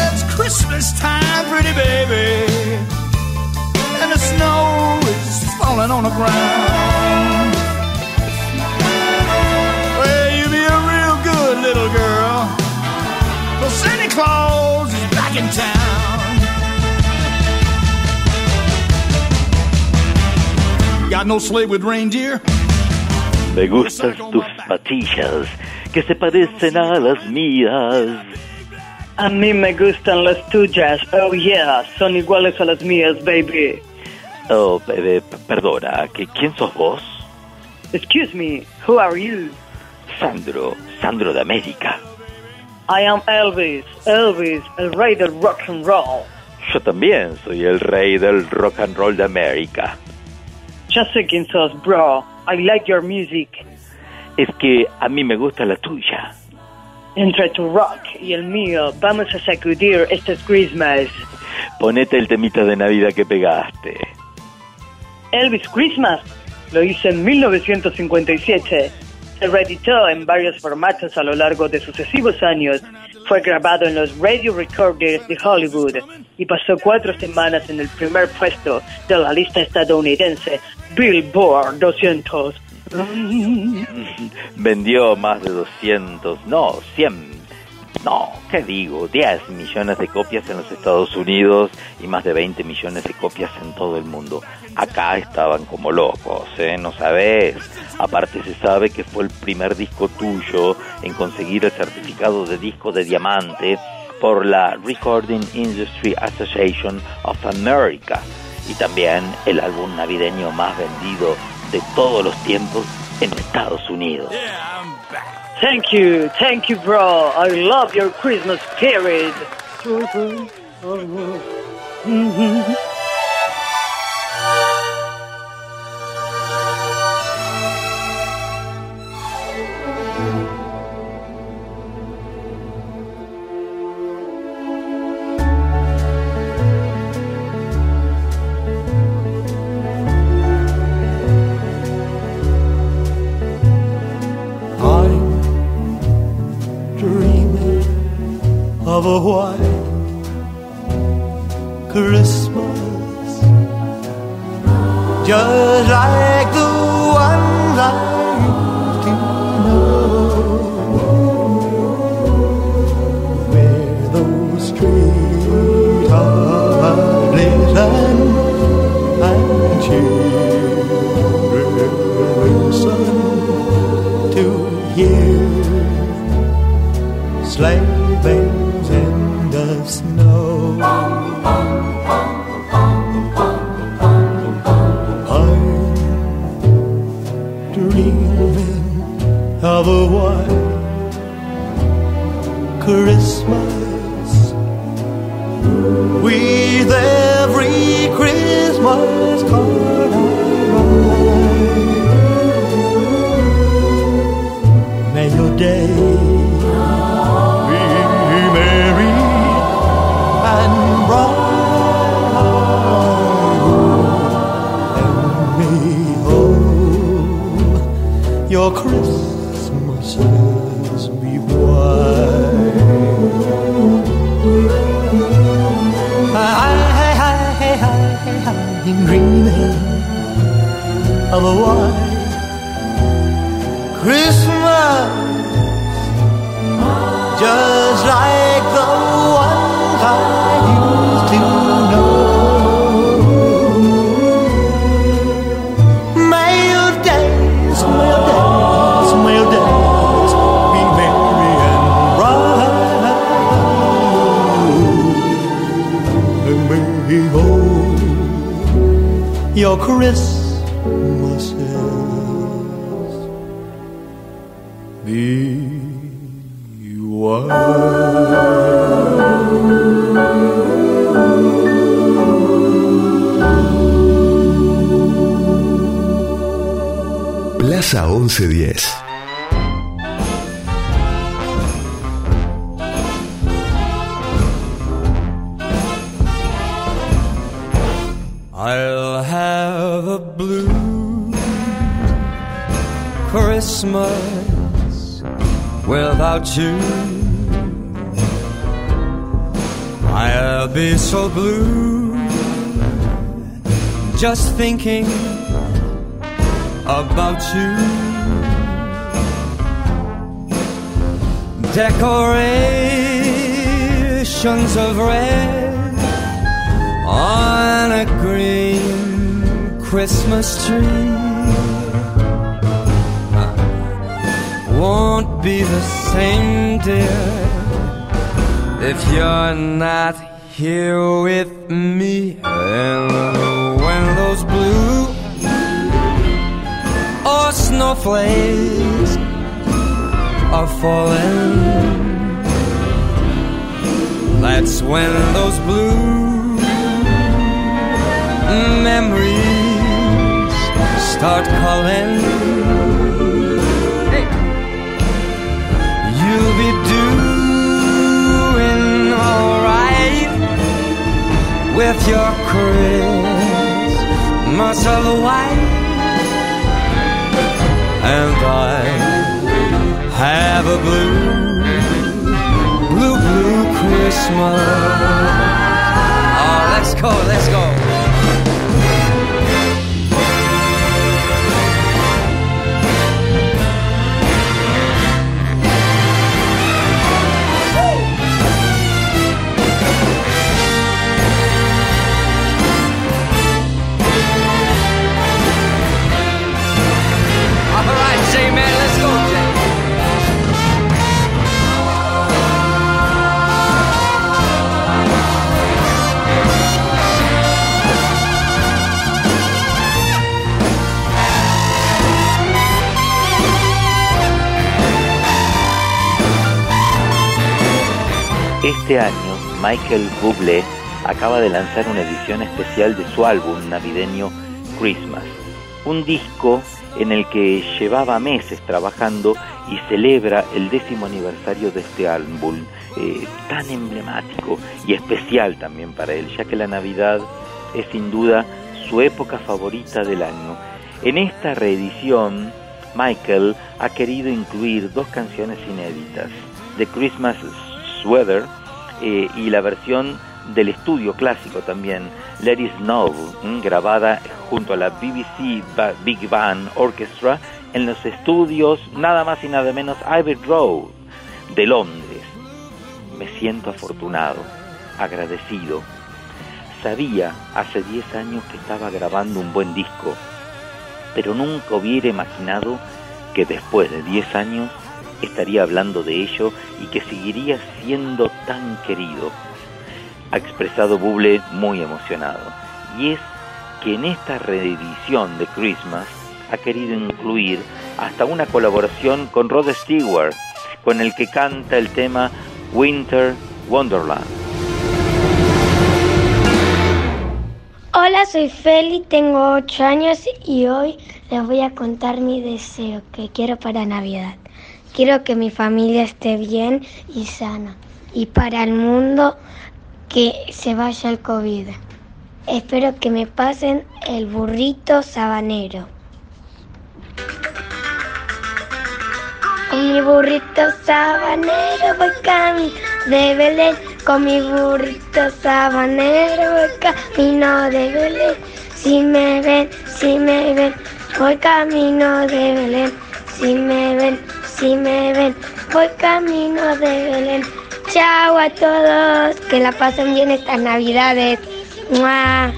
It's Christmas time, pretty baby, and the snow is falling on the ground. Well, you be a real good little girl, 'cause Santa Claus is back in town. Got no sleigh with reindeer? Me gustan tus patillas, que se parecen a las mías. A mí me gustan las tuyas, oh yeah, son iguales a las mías, baby. Oh, p- perdona, ¿que, ¿quién sos vos? Excuse me, who are you? Sandro, Sandro de América. I am Elvis, Elvis, el rey del rock and roll. Yo también soy el rey del rock and roll de América. Ya sé quién sos, bro. I like your music. Es que a mí me gusta la tuya. Entre tu rock y el mío, vamos a sacudir este Christmas. Ponete el temita de Navidad que pegaste. Elvis Christmas lo hice en 1957. Se reeditó en varios formatos a lo largo de sucesivos años. Fue grabado en los radio recorders de Hollywood y pasó cuatro semanas en el primer puesto de la lista estadounidense Billboard 200. Vendió más de 200, no, 100, no, ¿qué digo? 10 millones de copias en los Estados Unidos y más de 20 millones de copias en todo el mundo. Acá estaban como locos, ¿eh? ¿No sabes? Aparte se sabe que fue el primer disco tuyo en conseguir el certificado de disco de diamante por la Recording Industry Association of America y también el álbum navideño más vendido de todos los tiempos en Estados Unidos. Thank you, thank you, bro. I love your Christmas spirit. Of a white Christmas, just like the one I just are falling. That's when those blue memories start calling. Hey. You'll be doing alright with your Christmas of white, and I have a blue, blue, blue Christmas. Oh, let's go, let's go. Este año, Michael Bublé acaba de lanzar una edición especial de su álbum navideño Christmas, un disco en el que llevaba meses trabajando y celebra el décimo aniversario de este álbum, eh, tan emblemático y especial también para él, ya que la Navidad es sin duda su época favorita del año. En esta reedición, Michael ha querido incluir dos canciones inéditas, The Christmas Sweater eh, y la versión del estudio clásico también, Let It Snow, grabada junto a la BBC Big Band Orchestra en los estudios nada más y nada menos Abbey Road de Londres. Me siento afortunado, agradecido. Sabía hace 10 años que estaba grabando un buen disco, pero nunca hubiera imaginado que después de 10 años estaría hablando de ello y que seguiría siendo tan querido. Ha expresado Buble muy emocionado. Y es que en esta reedición de Christmas ha querido incluir hasta una colaboración con Rod Stewart, con el que canta el tema Winter Wonderland. Hola, soy Feli, tengo 8 años y hoy les voy a contar mi deseo que quiero para Navidad. Quiero que mi familia esté bien y sana y para el mundo que se vaya el COVID. Espero que me pasen el burrito sabanero. Con mi burrito sabanero voy camino de Belén. Con mi burrito sabanero voy camino de Belén. Si me ven, si me ven, voy camino de Belén. Si me ven, si me ven, voy camino de Belén. Chao a todos, que la pasen bien estas navidades. ¡Mua!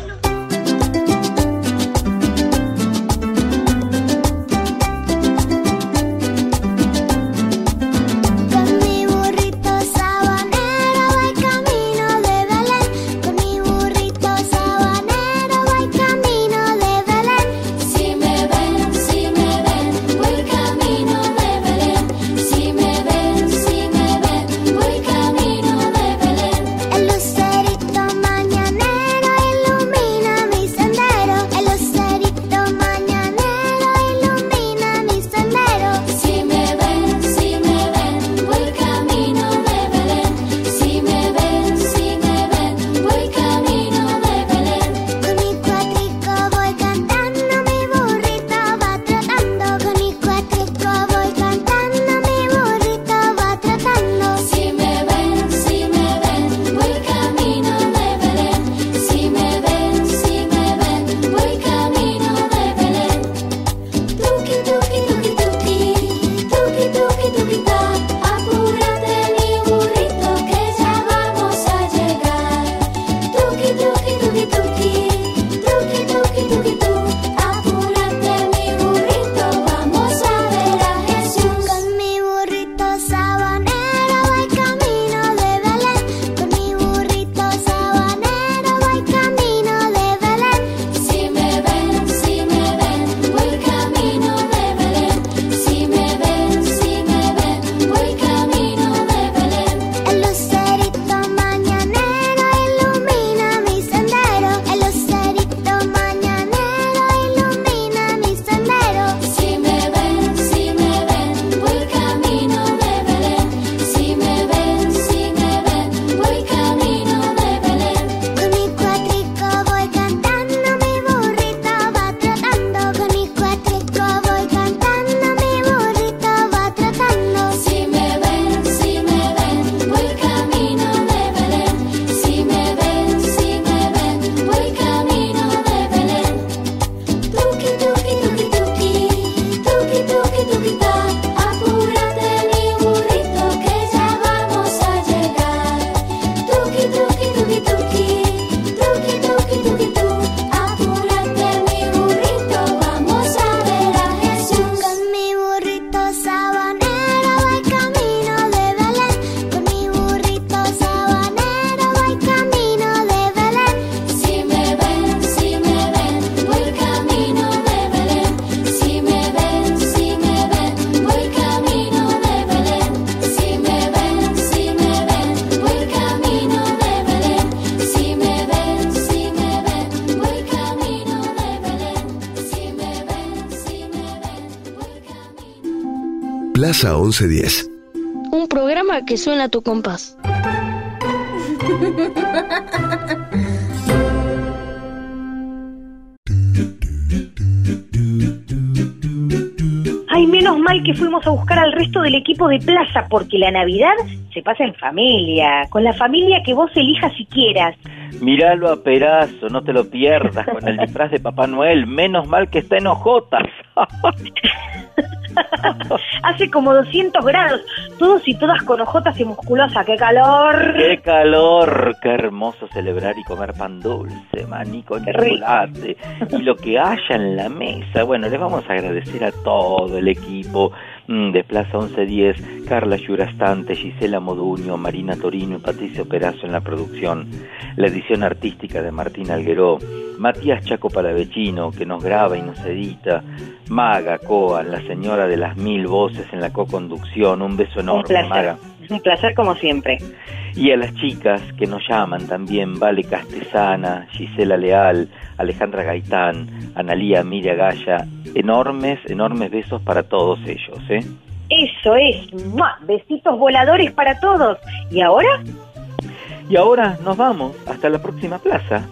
1110. Un programa que suena a tu compás. Ay, menos mal que fuimos a buscar al resto del equipo de plaza, porque la Navidad se pasa en familia, con la familia que vos elijas si quieras. Míralo a Perazo, no te lo pierdas con el disfraz de Papá Noel. Menos mal que está en hojotas. Hace como 200 grados, todos y todas con ojotas y musculosa, ¡qué calor! ¡Qué calor! ¡Qué hermoso celebrar y comer pan dulce, maní con chocolate! Y lo que haya en la mesa. Bueno, le vamos a agradecer a todo el equipo mm, de Plaza 1110, Carla Yurastante, Gisela Moduño, Marina Torino y Patricio Perazo en la producción, la edición artística de Martín Algueró, Matías Chaco Palavecino, que nos graba y nos edita, Maga Coa, la señora de las mil voces en la co-conducción, un beso Un enorme, placer, Maga. un placer como siempre. Y a las chicas que nos llaman también, Vale Castesana, Gisela Leal, Alejandra Gaitán, Analía Miria Gaya, enormes, enormes besos para todos ellos, ¿eh? Eso es, ¡mua! besitos voladores para todos. ¿Y ahora? Y ahora nos vamos, hasta la próxima plaza.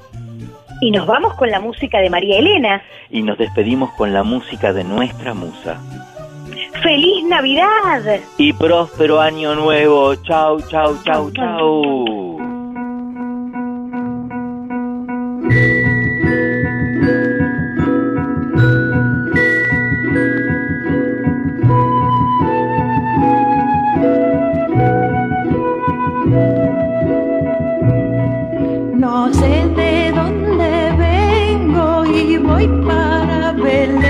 Y nos vamos con la música de María Elena. Y nos despedimos con la música de nuestra musa. ¡Feliz Navidad! Y próspero año nuevo. Chau, chau, chau, chau. No sé de dónde vengo para Belén.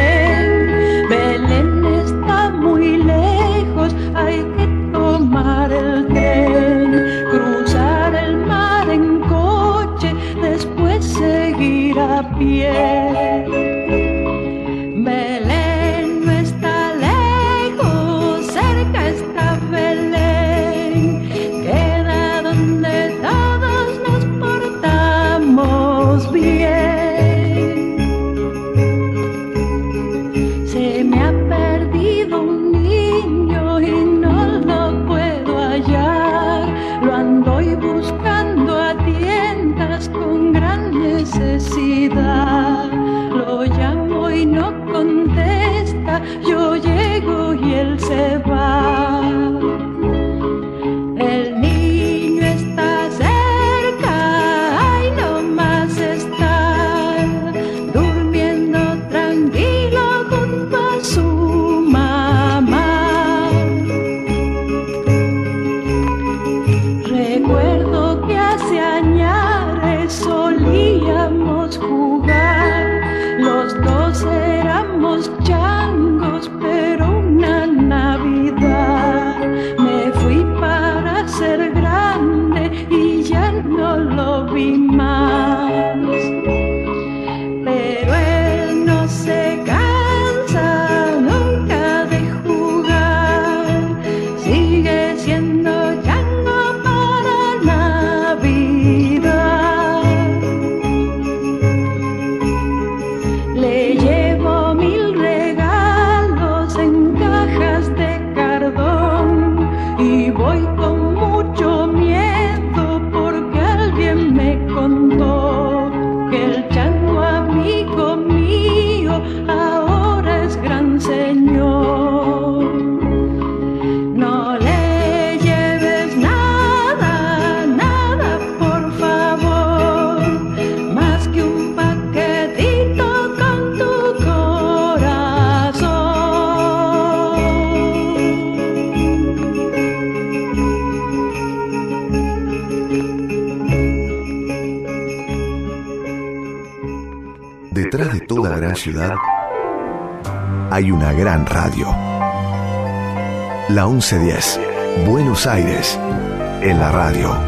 1310. Buenos Aires en la radio.